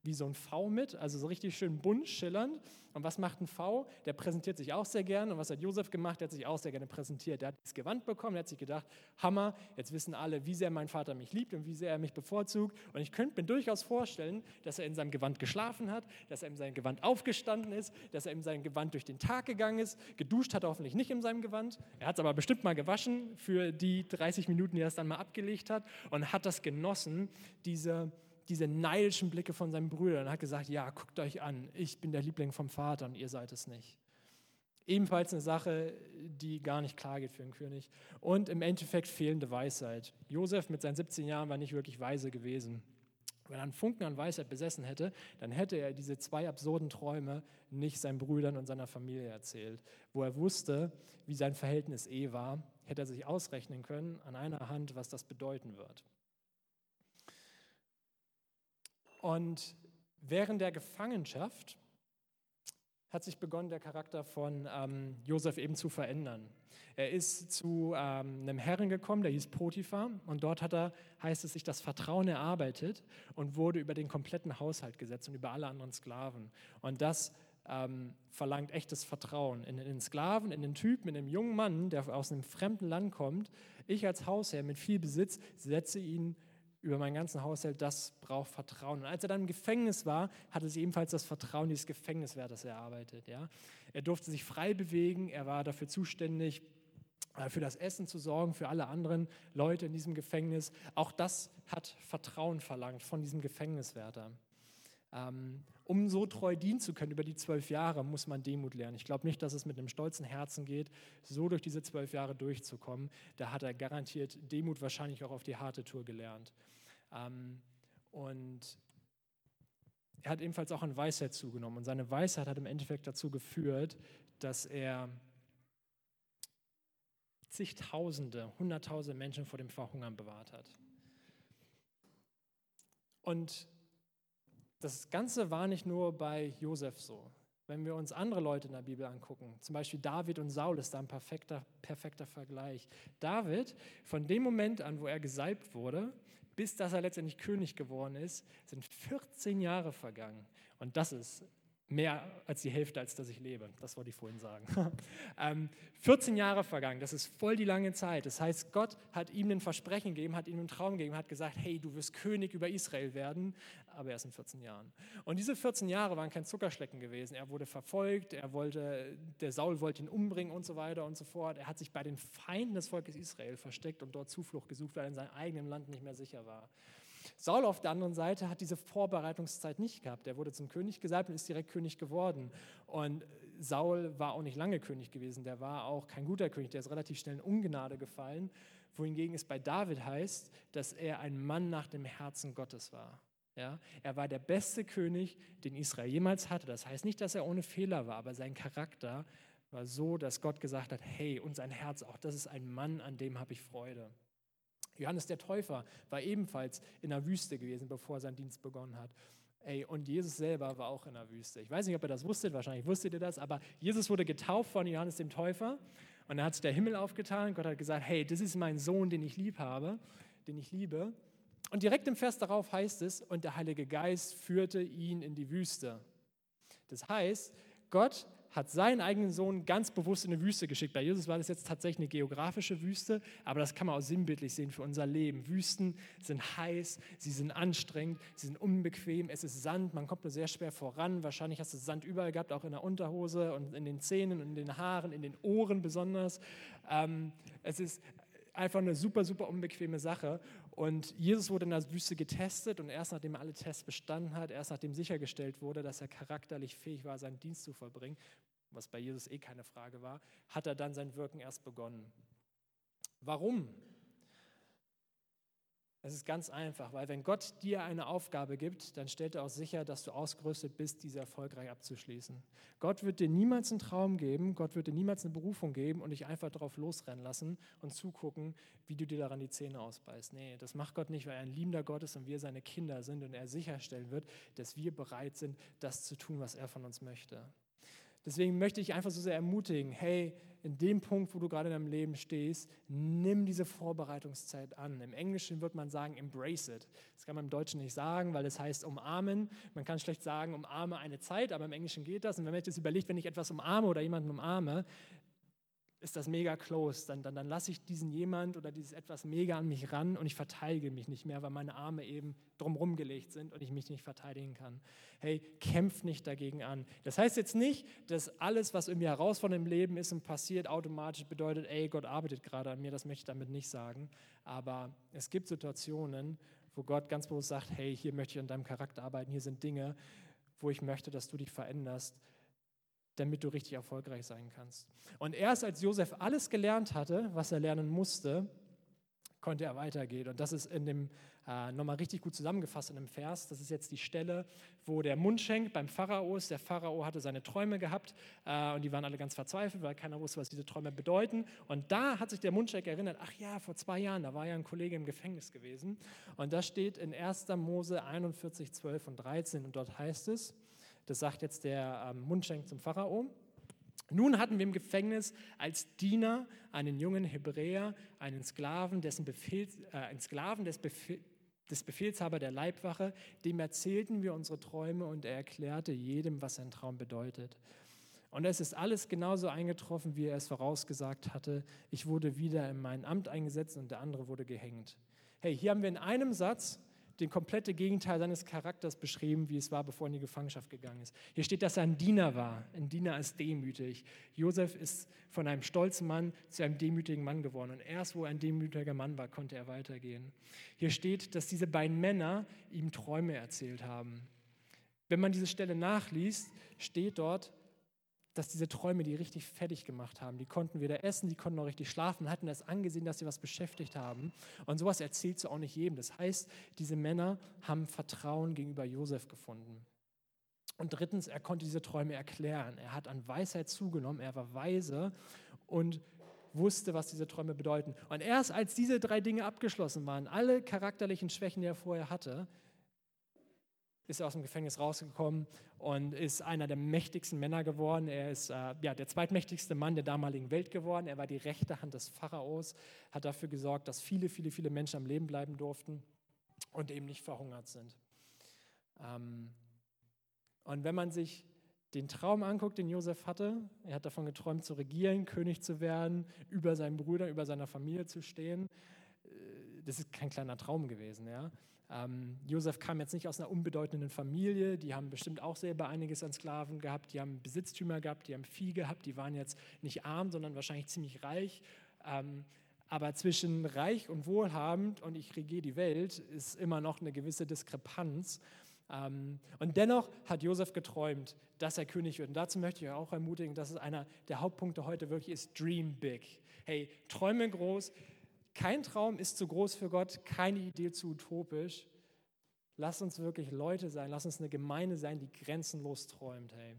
Speaker 1: wie so ein V mit, also so richtig schön bunt schillernd. Und was macht ein V? Der präsentiert sich auch sehr gerne. Und was hat Josef gemacht? Der hat sich auch sehr gerne präsentiert. Der hat das Gewand bekommen, der hat sich gedacht, Hammer, jetzt wissen alle, wie sehr mein Vater mich liebt und wie sehr er mich bevorzugt. Und ich könnte mir durchaus vorstellen, dass er in seinem Gewand geschlafen hat, dass er in seinem Gewand aufgestanden ist, dass er in seinem Gewand durch den Tag gegangen ist. Geduscht hat er hoffentlich nicht in seinem Gewand. Er hat es aber bestimmt mal gewaschen für die 30 Minuten, die er es dann mal abgelegt hat und hat das genossen, diese diese neidischen Blicke von seinen Brüdern und hat gesagt, ja, guckt euch an, ich bin der Liebling vom Vater und ihr seid es nicht. Ebenfalls eine Sache, die gar nicht klar geht für einen König. Und im Endeffekt fehlende Weisheit. Josef mit seinen 17 Jahren war nicht wirklich weise gewesen. Wenn er einen Funken an Weisheit besessen hätte, dann hätte er diese zwei absurden Träume nicht seinen Brüdern und seiner Familie erzählt. Wo er wusste, wie sein Verhältnis eh war, hätte er sich ausrechnen können an einer Hand, was das bedeuten wird. Und während der Gefangenschaft hat sich begonnen, der Charakter von ähm, Josef eben zu verändern. Er ist zu ähm, einem Herren gekommen, der hieß Potiphar, und dort hat er, heißt es, sich das Vertrauen erarbeitet und wurde über den kompletten Haushalt gesetzt und über alle anderen Sklaven. Und das ähm, verlangt echtes Vertrauen in den Sklaven, in den Typen, in den jungen Mann, der aus einem fremden Land kommt. Ich als Hausherr mit viel Besitz setze ihn über meinen ganzen Haushalt, das braucht Vertrauen. Und als er dann im Gefängnis war, hatte sie ebenfalls das Vertrauen dieses Gefängniswärters erarbeitet. Ja? Er durfte sich frei bewegen, er war dafür zuständig, äh, für das Essen zu sorgen, für alle anderen Leute in diesem Gefängnis. Auch das hat Vertrauen verlangt von diesem Gefängniswärter. Um so treu dienen zu können über die zwölf Jahre, muss man Demut lernen. Ich glaube nicht, dass es mit einem stolzen Herzen geht, so durch diese zwölf Jahre durchzukommen. Da hat er garantiert Demut wahrscheinlich auch auf die harte Tour gelernt. Ähm, und er hat ebenfalls auch an Weisheit zugenommen. Und seine Weisheit hat im Endeffekt dazu geführt, dass er zigtausende, hunderttausende Menschen vor dem Verhungern bewahrt hat. Und das Ganze war nicht nur bei Josef so. Wenn wir uns andere Leute in der Bibel angucken, zum Beispiel David und Saul ist da ein perfekter, perfekter Vergleich. David, von dem Moment an, wo er gesalbt wurde, bis dass er letztendlich König geworden ist, sind 14 Jahre vergangen. Und das ist mehr als die Hälfte, als dass ich lebe. Das wollte ich vorhin sagen. ähm, 14 Jahre vergangen, das ist voll die lange Zeit. Das heißt, Gott hat ihm ein Versprechen gegeben, hat ihm einen Traum gegeben, hat gesagt, hey, du wirst König über Israel werden, aber erst in 14 Jahren. Und diese 14 Jahre waren kein Zuckerschlecken gewesen. Er wurde verfolgt, er wollte, der Saul wollte ihn umbringen und so weiter und so fort. Er hat sich bei den Feinden des Volkes Israel versteckt und dort Zuflucht gesucht, weil er in seinem eigenen Land nicht mehr sicher war. Saul auf der anderen Seite hat diese Vorbereitungszeit nicht gehabt. Er wurde zum König gesalbt und ist direkt König geworden. Und Saul war auch nicht lange König gewesen. Der war auch kein guter König. Der ist relativ schnell in Ungnade gefallen. Wohingegen es bei David heißt, dass er ein Mann nach dem Herzen Gottes war. Ja, er war der beste König, den Israel jemals hatte. Das heißt nicht, dass er ohne Fehler war, aber sein Charakter war so, dass Gott gesagt hat, hey, und sein Herz auch, das ist ein Mann, an dem habe ich Freude. Johannes der Täufer war ebenfalls in der Wüste gewesen, bevor er seinen Dienst begonnen hat. Ey, und Jesus selber war auch in der Wüste. Ich weiß nicht, ob ihr das wusstet, wahrscheinlich wusstet ihr das, aber Jesus wurde getauft von Johannes dem Täufer und da hat sich der Himmel aufgetan. Gott hat gesagt, hey, das ist mein Sohn, den ich lieb habe, den ich liebe. Und direkt im Vers darauf heißt es, und der Heilige Geist führte ihn in die Wüste. Das heißt, Gott hat seinen eigenen Sohn ganz bewusst in eine Wüste geschickt. Bei Jesus war das jetzt tatsächlich eine geografische Wüste, aber das kann man auch sinnbildlich sehen für unser Leben. Wüsten sind heiß, sie sind anstrengend, sie sind unbequem, es ist Sand, man kommt nur sehr schwer voran. Wahrscheinlich hast du Sand überall gehabt, auch in der Unterhose und in den Zähnen und in den Haaren, in den Ohren besonders. Ähm, es ist einfach eine super, super unbequeme Sache. Und Jesus wurde in der Wüste getestet und erst nachdem er alle Tests bestanden hat, erst nachdem sichergestellt wurde, dass er charakterlich fähig war, seinen Dienst zu vollbringen, was bei Jesus eh keine Frage war, hat er dann sein Wirken erst begonnen. Warum? Es ist ganz einfach, weil wenn Gott dir eine Aufgabe gibt, dann stellt er auch sicher, dass du ausgerüstet bist, diese erfolgreich abzuschließen. Gott wird dir niemals einen Traum geben, Gott wird dir niemals eine Berufung geben und dich einfach darauf losrennen lassen und zugucken, wie du dir daran die Zähne ausbeißt. Nee, das macht Gott nicht, weil er ein liebender Gott ist und wir seine Kinder sind und er sicherstellen wird, dass wir bereit sind, das zu tun, was er von uns möchte. Deswegen möchte ich einfach so sehr ermutigen, hey, in dem Punkt, wo du gerade in deinem Leben stehst, nimm diese Vorbereitungszeit an. Im Englischen wird man sagen, embrace it. Das kann man im Deutschen nicht sagen, weil es heißt umarmen. Man kann schlecht sagen, umarme eine Zeit, aber im Englischen geht das. Und wenn man jetzt überlegt, wenn ich etwas umarme oder jemanden umarme, ist das mega close. Dann, dann, dann lasse ich diesen jemand oder dieses etwas mega an mich ran und ich verteidige mich nicht mehr, weil meine Arme eben drumherum gelegt sind und ich mich nicht verteidigen kann. Hey, kämpf nicht dagegen an. Das heißt jetzt nicht, dass alles, was irgendwie herausfordernd im Leben ist und passiert, automatisch bedeutet, ey, Gott arbeitet gerade an mir. Das möchte ich damit nicht sagen. Aber es gibt Situationen, wo Gott ganz bewusst sagt, hey, hier möchte ich an deinem Charakter arbeiten. Hier sind Dinge, wo ich möchte, dass du dich veränderst damit du richtig erfolgreich sein kannst. Und erst als Josef alles gelernt hatte, was er lernen musste, konnte er weitergehen. Und das ist in dem äh, nochmal richtig gut zusammengefasst in einem Vers. Das ist jetzt die Stelle, wo der Mundschenk beim Pharao ist. Der Pharao hatte seine Träume gehabt äh, und die waren alle ganz verzweifelt, weil keiner wusste, was diese Träume bedeuten. Und da hat sich der Mundschenk erinnert, ach ja, vor zwei Jahren, da war ja ein Kollege im Gefängnis gewesen. Und das steht in 1. Mose 41, 12 und 13. Und dort heißt es, das sagt jetzt der ähm, Mundschenk zum Pharao. Nun hatten wir im Gefängnis als Diener einen jungen Hebräer, einen Sklaven, dessen Befehl, äh, einen Sklaven des, Befehl, des Befehlshaber der Leibwache, dem erzählten wir unsere Träume und er erklärte jedem, was sein Traum bedeutet. Und es ist alles genauso eingetroffen, wie er es vorausgesagt hatte. Ich wurde wieder in mein Amt eingesetzt und der andere wurde gehängt. Hey, hier haben wir in einem Satz den komplette Gegenteil seines Charakters beschrieben, wie es war, bevor er in die Gefangenschaft gegangen ist. Hier steht, dass er ein Diener war. Ein Diener ist demütig. Josef ist von einem stolzen Mann zu einem demütigen Mann geworden. Und erst, wo er ein demütiger Mann war, konnte er weitergehen. Hier steht, dass diese beiden Männer ihm Träume erzählt haben. Wenn man diese Stelle nachliest, steht dort, dass diese Träume die richtig fertig gemacht haben. Die konnten weder essen, die konnten auch richtig schlafen, hatten das angesehen, dass sie was beschäftigt haben. Und sowas erzählst du auch nicht jedem. Das heißt, diese Männer haben Vertrauen gegenüber Josef gefunden. Und drittens, er konnte diese Träume erklären. Er hat an Weisheit zugenommen, er war weise und wusste, was diese Träume bedeuten. Und erst als diese drei Dinge abgeschlossen waren, alle charakterlichen Schwächen, die er vorher hatte, ist aus dem Gefängnis rausgekommen und ist einer der mächtigsten Männer geworden. Er ist äh, ja, der zweitmächtigste Mann der damaligen Welt geworden. Er war die rechte Hand des Pharaos, hat dafür gesorgt, dass viele, viele, viele Menschen am Leben bleiben durften und eben nicht verhungert sind. Ähm, und wenn man sich den Traum anguckt, den Josef hatte, er hat davon geträumt, zu regieren, König zu werden, über seinen Brüdern, über seiner Familie zu stehen. Äh, das ist kein kleiner Traum gewesen, ja. Ähm, Josef kam jetzt nicht aus einer unbedeutenden Familie, die haben bestimmt auch selber einiges an Sklaven gehabt, die haben Besitztümer gehabt, die haben Vieh gehabt, die waren jetzt nicht arm, sondern wahrscheinlich ziemlich reich. Ähm, aber zwischen reich und wohlhabend und ich regiere die Welt ist immer noch eine gewisse Diskrepanz. Ähm, und dennoch hat Josef geträumt, dass er König wird. Und dazu möchte ich euch auch ermutigen, dass es einer der Hauptpunkte heute wirklich ist, dream big. Hey, träume groß, kein Traum ist zu groß für Gott, keine Idee zu utopisch. Lass uns wirklich Leute sein, lass uns eine Gemeinde sein, die grenzenlos träumt. Hey.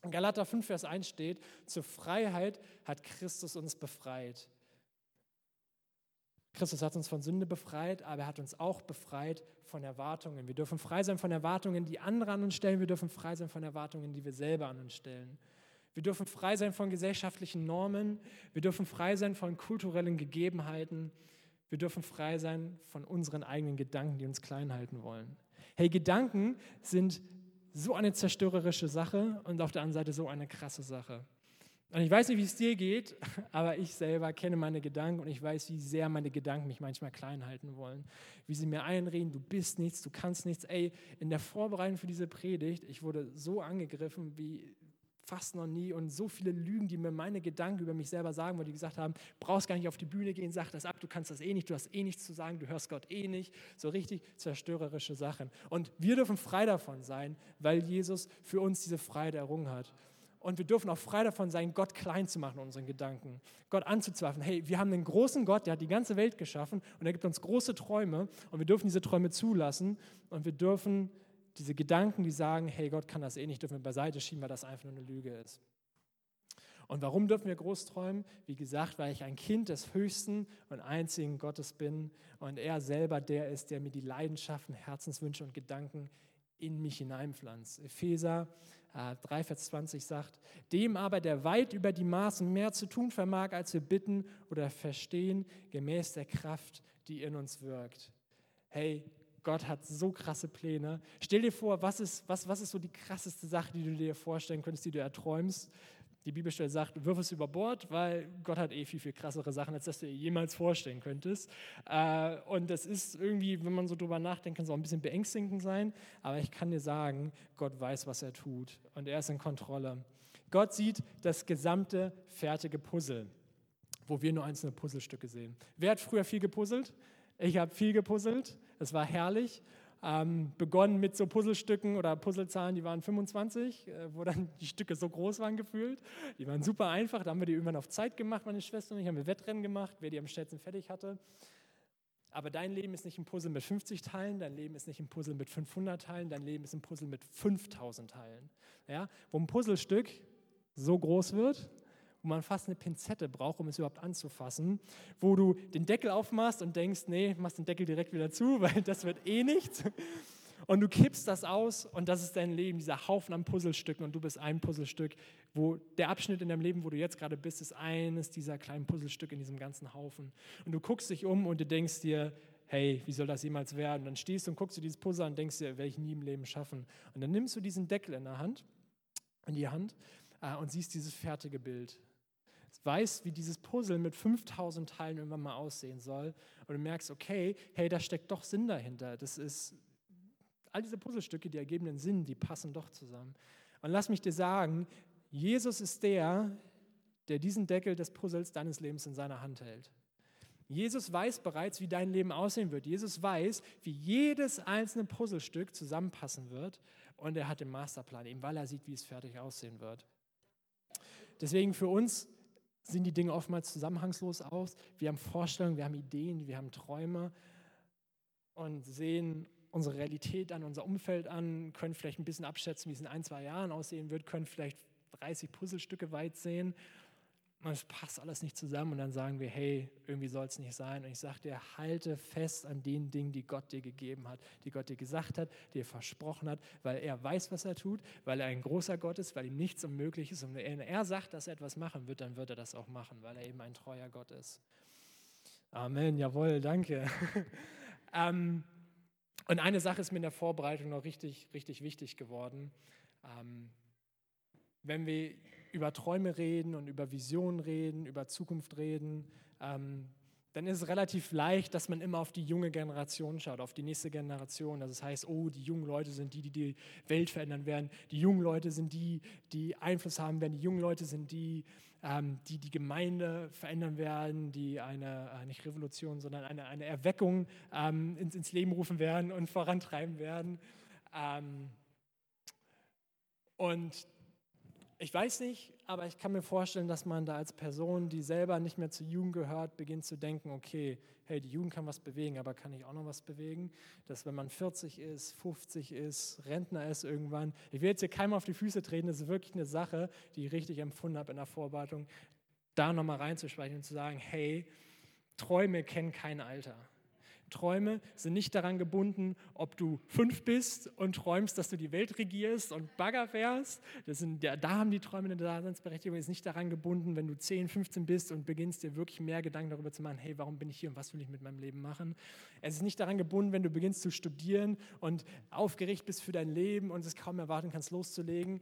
Speaker 1: In Galater 5, Vers 1 steht, zur Freiheit hat Christus uns befreit. Christus hat uns von Sünde befreit, aber er hat uns auch befreit von Erwartungen. Wir dürfen frei sein von Erwartungen, die andere an uns stellen. Wir dürfen frei sein von Erwartungen, die wir selber an uns stellen. Wir dürfen frei sein von gesellschaftlichen Normen. Wir dürfen frei sein von kulturellen Gegebenheiten. Wir dürfen frei sein von unseren eigenen Gedanken, die uns klein halten wollen. Hey, Gedanken sind so eine zerstörerische Sache und auf der anderen Seite so eine krasse Sache. Und ich weiß nicht, wie es dir geht, aber ich selber kenne meine Gedanken und ich weiß, wie sehr meine Gedanken mich manchmal klein halten wollen. Wie sie mir einreden, du bist nichts, du kannst nichts. Ey, in der Vorbereitung für diese Predigt, ich wurde so angegriffen, wie, fast noch nie und so viele Lügen, die mir meine Gedanken über mich selber sagen, wo die gesagt haben, brauchst gar nicht auf die Bühne gehen, sag das ab, du kannst das eh nicht, du hast eh nichts zu sagen, du hörst Gott eh nicht, so richtig zerstörerische Sachen. Und wir dürfen frei davon sein, weil Jesus für uns diese Freiheit errungen hat. Und wir dürfen auch frei davon sein, Gott klein zu machen, unseren Gedanken. Gott anzuzweifeln. Hey, wir haben einen großen Gott, der hat die ganze Welt geschaffen und er gibt uns große Träume und wir dürfen diese Träume zulassen und wir dürfen diese Gedanken, die sagen, hey, Gott kann das eh nicht, dürfen wir beiseite schieben, weil das einfach nur eine Lüge ist. Und warum dürfen wir groß träumen? Wie gesagt, weil ich ein Kind des höchsten und einzigen Gottes bin und er selber der ist, der mir die Leidenschaften, Herzenswünsche und Gedanken in mich hineinpflanzt. Epheser äh, 3, Vers 20 sagt, dem aber, der weit über die Maßen mehr zu tun vermag, als wir bitten oder verstehen, gemäß der Kraft, die in uns wirkt. Hey, Gott hat so krasse Pläne. Stell dir vor, was ist, was, was ist so die krasseste Sache, die du dir vorstellen könntest, die du erträumst? Die Bibelstelle sagt, wirf es über Bord, weil Gott hat eh viel, viel krassere Sachen, als dass du dir jemals vorstellen könntest. Äh, und das ist irgendwie, wenn man so drüber nachdenkt, kann es auch ein bisschen beängstigend sein. Aber ich kann dir sagen, Gott weiß, was er tut. Und er ist in Kontrolle. Gott sieht das gesamte fertige Puzzle, wo wir nur einzelne Puzzlestücke sehen. Wer hat früher viel gepuzzelt? Ich habe viel gepuzzelt. Es war herrlich. Ähm, begonnen mit so Puzzlestücken oder Puzzlezahlen, die waren 25, äh, wo dann die Stücke so groß waren gefühlt. Die waren super einfach. Da haben wir die irgendwann auf Zeit gemacht, meine Schwester und ich haben wir Wettrennen gemacht, wer die am schnellsten fertig hatte. Aber dein Leben ist nicht ein Puzzle mit 50 Teilen, dein Leben ist nicht ein Puzzle mit 500 Teilen, dein Leben ist ein Puzzle mit 5000 Teilen. Ja? Wo ein Puzzlestück so groß wird, wo man fast eine Pinzette braucht, um es überhaupt anzufassen, wo du den Deckel aufmachst und denkst, nee, machst den Deckel direkt wieder zu, weil das wird eh nichts. Und du kippst das aus und das ist dein Leben, dieser Haufen an Puzzlestücken und du bist ein Puzzlestück, wo der Abschnitt in deinem Leben, wo du jetzt gerade bist, ist eines dieser kleinen Puzzlestücke in diesem ganzen Haufen. Und du guckst dich um und du denkst dir, hey, wie soll das jemals werden? Und dann stehst du und guckst du dieses Puzzle und denkst dir, werde ich nie im Leben schaffen. Und dann nimmst du diesen Deckel in der Hand, in die Hand äh, und siehst dieses fertige Bild weißt, wie dieses Puzzle mit 5000 Teilen irgendwann mal aussehen soll und du merkst, okay, hey, da steckt doch Sinn dahinter. Das ist, all diese Puzzlestücke, die ergeben den Sinn, die passen doch zusammen. Und lass mich dir sagen, Jesus ist der, der diesen Deckel des Puzzles deines Lebens in seiner Hand hält. Jesus weiß bereits, wie dein Leben aussehen wird. Jesus weiß, wie jedes einzelne Puzzlestück zusammenpassen wird. Und er hat den Masterplan, eben weil er sieht, wie es fertig aussehen wird. Deswegen für uns sehen die Dinge oftmals zusammenhangslos aus. Wir haben Vorstellungen, wir haben Ideen, wir haben Träume und sehen unsere Realität an, unser Umfeld an, können vielleicht ein bisschen abschätzen, wie es in ein, zwei Jahren aussehen wird, können vielleicht 30 Puzzlestücke weit sehen. Und es passt alles nicht zusammen und dann sagen wir, hey, irgendwie soll es nicht sein. Und ich sage dir, halte fest an den Dingen, die Gott dir gegeben hat, die Gott dir gesagt hat, dir versprochen hat, weil er weiß, was er tut, weil er ein großer Gott ist, weil ihm nichts unmöglich ist. Und wenn er sagt, dass er etwas machen wird, dann wird er das auch machen, weil er eben ein treuer Gott ist. Amen, jawohl, danke. ähm, und eine Sache ist mir in der Vorbereitung noch richtig, richtig wichtig geworden. Ähm, wenn wir über Träume reden und über Visionen reden, über Zukunft reden, ähm, dann ist es relativ leicht, dass man immer auf die junge Generation schaut, auf die nächste Generation. Also das heißt, oh, die jungen Leute sind die, die die Welt verändern werden. Die jungen Leute sind die, die Einfluss haben werden. Die jungen Leute sind die, ähm, die die Gemeinde verändern werden, die eine, äh, nicht Revolution, sondern eine, eine Erweckung ähm, ins, ins Leben rufen werden und vorantreiben werden. Ähm, und ich weiß nicht, aber ich kann mir vorstellen, dass man da als Person, die selber nicht mehr zur Jugend gehört, beginnt zu denken, okay, hey, die Jugend kann was bewegen, aber kann ich auch noch was bewegen? Dass wenn man 40 ist, 50 ist, Rentner ist irgendwann, ich will jetzt hier keinem auf die Füße treten, das ist wirklich eine Sache, die ich richtig empfunden habe in der Vorbereitung, da nochmal reinzusprechen und zu sagen, hey, Träume kennen kein Alter. Träume sind nicht daran gebunden, ob du fünf bist und träumst, dass du die Welt regierst und Bagger fährst. Das sind, da haben die Träume eine Daseinsberechtigung. Ist nicht daran gebunden, wenn du 10, 15 bist und beginnst dir wirklich mehr Gedanken darüber zu machen, hey, warum bin ich hier und was will ich mit meinem Leben machen. Es ist nicht daran gebunden, wenn du beginnst zu studieren und aufgeregt bist für dein Leben und es kaum erwarten kannst, loszulegen.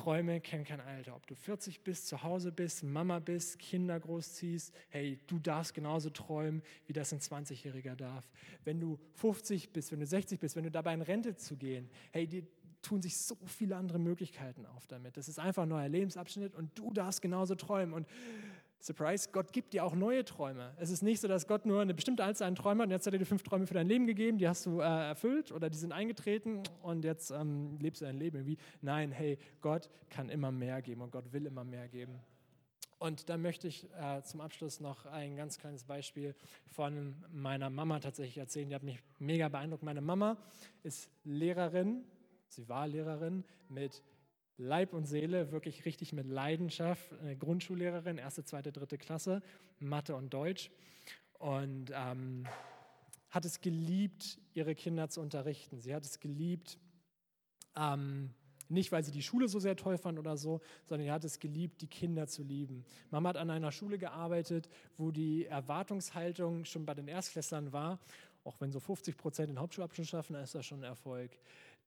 Speaker 1: Träume kennen kein Alter. Ob du 40 bist, zu Hause bist, Mama bist, Kinder großziehst, hey, du darfst genauso träumen, wie das ein 20-Jähriger darf. Wenn du 50 bist, wenn du 60 bist, wenn du dabei in Rente zu gehen, hey, dir tun sich so viele andere Möglichkeiten auf damit. Das ist einfach ein neuer Lebensabschnitt und du darfst genauso träumen. Und Surprise, Gott gibt dir auch neue Träume. Es ist nicht so, dass Gott nur eine bestimmte Anzahl an Träumen hat und jetzt hat er dir fünf Träume für dein Leben gegeben, die hast du äh, erfüllt oder die sind eingetreten und jetzt ähm, lebst du dein Leben irgendwie. Nein, hey, Gott kann immer mehr geben und Gott will immer mehr geben. Und da möchte ich äh, zum Abschluss noch ein ganz kleines Beispiel von meiner Mama tatsächlich erzählen. Die hat mich mega beeindruckt. Meine Mama ist Lehrerin, sie war Lehrerin mit Leib und Seele, wirklich richtig mit Leidenschaft. Eine Grundschullehrerin, erste, zweite, dritte Klasse, Mathe und Deutsch. Und ähm, hat es geliebt, ihre Kinder zu unterrichten. Sie hat es geliebt, ähm, nicht weil sie die Schule so sehr toll fand oder so, sondern sie hat es geliebt, die Kinder zu lieben. Mama hat an einer Schule gearbeitet, wo die Erwartungshaltung schon bei den Erstklässlern war, auch wenn so 50 Prozent den Hauptschulabschluss schaffen, ist das schon ein Erfolg.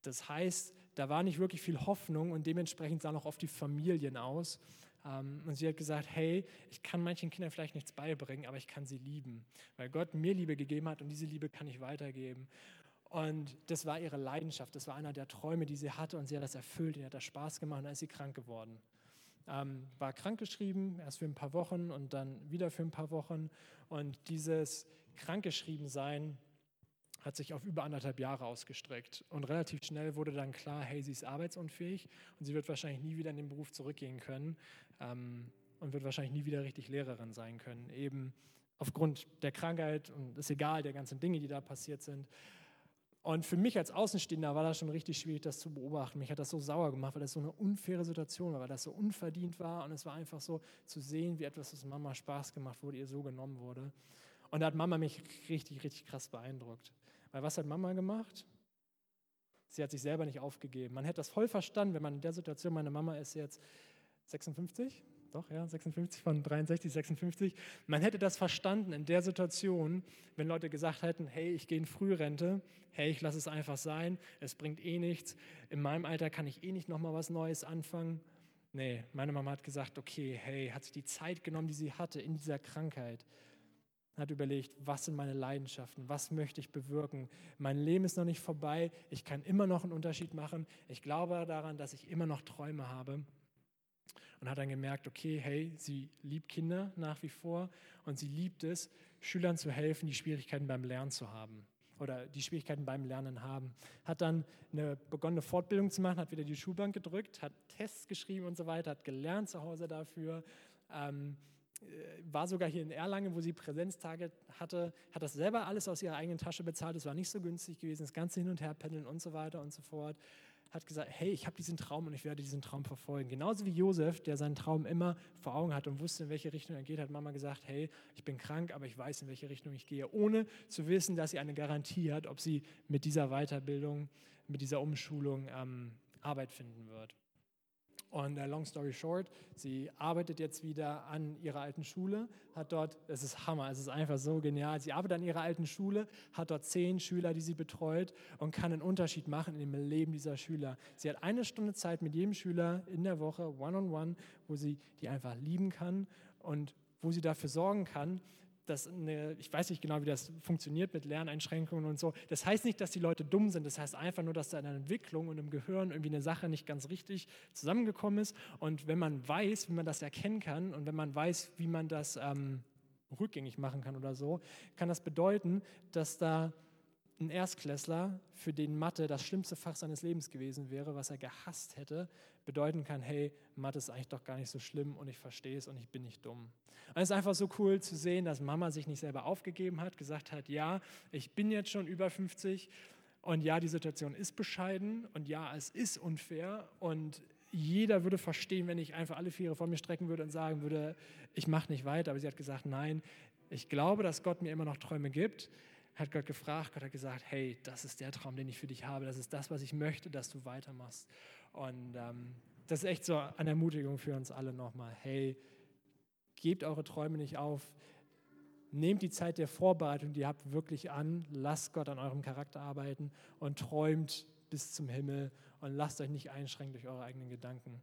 Speaker 1: Das heißt, da war nicht wirklich viel Hoffnung und dementsprechend sahen auch oft die Familien aus. Ähm, und sie hat gesagt, hey, ich kann manchen Kindern vielleicht nichts beibringen, aber ich kann sie lieben, weil Gott mir Liebe gegeben hat und diese Liebe kann ich weitergeben. Und das war ihre Leidenschaft, das war einer der Träume, die sie hatte und sie hat das erfüllt, ihr hat das Spaß gemacht und dann ist sie krank geworden. Ähm, war krankgeschrieben, erst für ein paar Wochen und dann wieder für ein paar Wochen. Und dieses Krankgeschriebensein hat sich auf über anderthalb Jahre ausgestreckt. Und relativ schnell wurde dann klar, hey, sie ist arbeitsunfähig und sie wird wahrscheinlich nie wieder in den Beruf zurückgehen können ähm, und wird wahrscheinlich nie wieder richtig Lehrerin sein können. Eben aufgrund der Krankheit und ist egal, der ganzen Dinge, die da passiert sind. Und für mich als Außenstehender war das schon richtig schwierig, das zu beobachten. Mich hat das so sauer gemacht, weil das so eine unfaire Situation war, weil das so unverdient war. Und es war einfach so zu sehen, wie etwas, was Mama Spaß gemacht wurde, ihr so genommen wurde. Und da hat Mama mich richtig, richtig krass beeindruckt. Weil was hat Mama gemacht? Sie hat sich selber nicht aufgegeben. Man hätte das voll verstanden, wenn man in der Situation, meine Mama ist jetzt 56, doch, ja, 56 von 63, 56. Man hätte das verstanden in der Situation, wenn Leute gesagt hätten, hey, ich gehe in Frührente, hey, ich lasse es einfach sein, es bringt eh nichts, in meinem Alter kann ich eh nicht nochmal was Neues anfangen. Nee, meine Mama hat gesagt, okay, hey, hat sich die Zeit genommen, die sie hatte in dieser Krankheit, hat überlegt, was sind meine Leidenschaften, was möchte ich bewirken. Mein Leben ist noch nicht vorbei, ich kann immer noch einen Unterschied machen. Ich glaube daran, dass ich immer noch Träume habe. Und hat dann gemerkt, okay, hey, sie liebt Kinder nach wie vor und sie liebt es, Schülern zu helfen, die Schwierigkeiten beim Lernen zu haben oder die Schwierigkeiten beim Lernen haben. Hat dann eine begonnene Fortbildung zu machen, hat wieder die Schulbank gedrückt, hat Tests geschrieben und so weiter, hat gelernt zu Hause dafür. Ähm, äh, war sogar hier in Erlangen, wo sie Präsenztage hatte, hat das selber alles aus ihrer eigenen Tasche bezahlt. Es war nicht so günstig gewesen, das ganze hin und her pendeln und so weiter und so fort. Hat gesagt, hey, ich habe diesen Traum und ich werde diesen Traum verfolgen. Genauso wie Josef, der seinen Traum immer vor Augen hat und wusste, in welche Richtung er geht, hat Mama gesagt, hey, ich bin krank, aber ich weiß, in welche Richtung ich gehe, ohne zu wissen, dass sie eine Garantie hat, ob sie mit dieser Weiterbildung, mit dieser Umschulung ähm, Arbeit finden wird. Und uh, long story short, sie arbeitet jetzt wieder an ihrer alten Schule, hat dort, es ist Hammer, es ist einfach so genial, sie arbeitet an ihrer alten Schule, hat dort zehn Schüler, die sie betreut und kann einen Unterschied machen in dem Leben dieser Schüler. Sie hat eine Stunde Zeit mit jedem Schüler in der Woche, one-on-one, -on -one, wo sie die einfach lieben kann und wo sie dafür sorgen kann, dass eine, ich weiß nicht genau, wie das funktioniert mit Lerneinschränkungen und so. Das heißt nicht, dass die Leute dumm sind. Das heißt einfach nur, dass da in der Entwicklung und im Gehirn irgendwie eine Sache nicht ganz richtig zusammengekommen ist. Und wenn man weiß, wie man das erkennen kann und wenn man weiß, wie man das ähm, rückgängig machen kann oder so, kann das bedeuten, dass da ein Erstklässler, für den Mathe das schlimmste Fach seines Lebens gewesen wäre, was er gehasst hätte, bedeuten kann, hey, Mathe ist eigentlich doch gar nicht so schlimm und ich verstehe es und ich bin nicht dumm. Und es ist einfach so cool zu sehen, dass Mama sich nicht selber aufgegeben hat, gesagt hat, ja, ich bin jetzt schon über 50 und ja, die Situation ist bescheiden und ja, es ist unfair und jeder würde verstehen, wenn ich einfach alle Viere vor mir strecken würde und sagen würde, ich mache nicht weiter. Aber sie hat gesagt, nein, ich glaube, dass Gott mir immer noch Träume gibt hat Gott gefragt, Gott hat gesagt, hey, das ist der Traum, den ich für dich habe, das ist das, was ich möchte, dass du weitermachst. Und ähm, das ist echt so eine Ermutigung für uns alle nochmal. Hey, gebt eure Träume nicht auf, nehmt die Zeit der Vorbereitung, die ihr habt, wirklich an, lasst Gott an eurem Charakter arbeiten und träumt bis zum Himmel und lasst euch nicht einschränken durch eure eigenen Gedanken.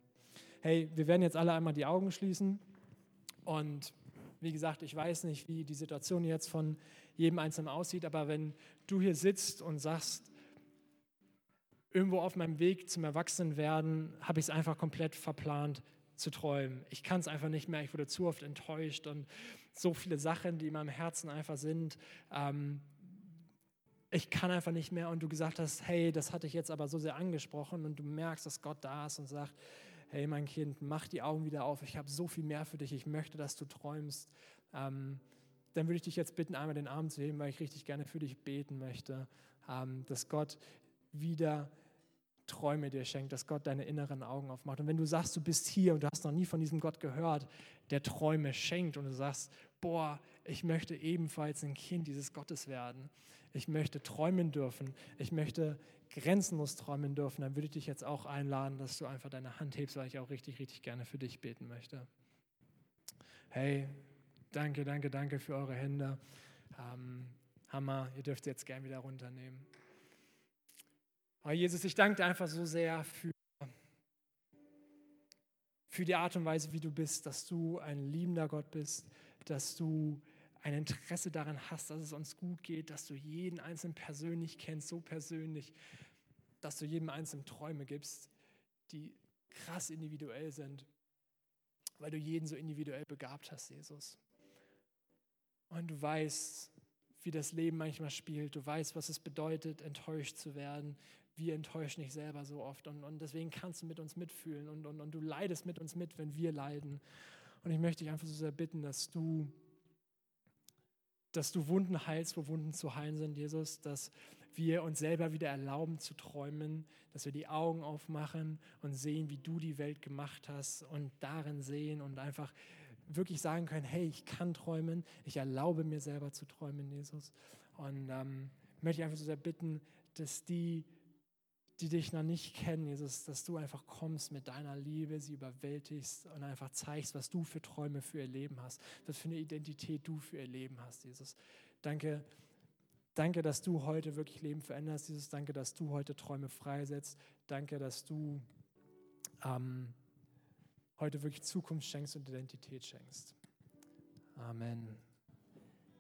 Speaker 1: Hey, wir werden jetzt alle einmal die Augen schließen und wie gesagt, ich weiß nicht, wie die Situation jetzt von jedem Einzelnen aussieht, aber wenn du hier sitzt und sagst, irgendwo auf meinem Weg zum Erwachsenwerden habe ich es einfach komplett verplant zu träumen. Ich kann es einfach nicht mehr, ich wurde zu oft enttäuscht und so viele Sachen, die in meinem Herzen einfach sind. Ähm, ich kann einfach nicht mehr und du gesagt hast, hey, das hatte ich jetzt aber so sehr angesprochen und du merkst, dass Gott da ist und sagt, hey mein Kind, mach die Augen wieder auf, ich habe so viel mehr für dich, ich möchte, dass du träumst, ähm, dann würde ich dich jetzt bitten, einmal den Arm zu heben, weil ich richtig gerne für dich beten möchte, ähm, dass Gott wieder Träume dir schenkt, dass Gott deine inneren Augen aufmacht. Und wenn du sagst, du bist hier und du hast noch nie von diesem Gott gehört, der Träume schenkt und du sagst, boah, ich möchte ebenfalls ein Kind dieses Gottes werden. Ich möchte träumen dürfen. Ich möchte grenzenlos träumen dürfen, dann würde ich dich jetzt auch einladen, dass du einfach deine Hand hebst, weil ich auch richtig, richtig gerne für dich beten möchte. Hey, danke, danke, danke für eure Hände. Ähm, Hammer, ihr dürft sie jetzt gerne wieder runternehmen. Oh Jesus, ich danke dir einfach so sehr für, für die Art und Weise, wie du bist, dass du ein liebender Gott bist, dass du ein Interesse daran hast, dass es uns gut geht, dass du jeden Einzelnen persönlich kennst, so persönlich, dass du jedem Einzelnen Träume gibst, die krass individuell sind, weil du jeden so individuell begabt hast, Jesus. Und du weißt, wie das Leben manchmal spielt. Du weißt, was es bedeutet, enttäuscht zu werden. Wir enttäuschen dich selber so oft. Und, und deswegen kannst du mit uns mitfühlen und, und, und du leidest mit uns mit, wenn wir leiden. Und ich möchte dich einfach so sehr bitten, dass du dass du Wunden heilst, wo Wunden zu heilen sind, Jesus, dass wir uns selber wieder erlauben zu träumen, dass wir die Augen aufmachen und sehen, wie du die Welt gemacht hast und darin sehen und einfach wirklich sagen können, hey, ich kann träumen, ich erlaube mir selber zu träumen, Jesus. Und ähm, möchte ich einfach so sehr bitten, dass die die dich noch nicht kennen, Jesus, dass du einfach kommst mit deiner Liebe, sie überwältigst und einfach zeigst, was du für Träume für ihr Leben hast, was für eine Identität du für ihr Leben hast, Jesus. Danke, danke, dass du heute wirklich Leben veränderst, Jesus. Danke, dass du heute Träume freisetzt. Danke, dass du ähm, heute wirklich Zukunft schenkst und Identität schenkst. Amen.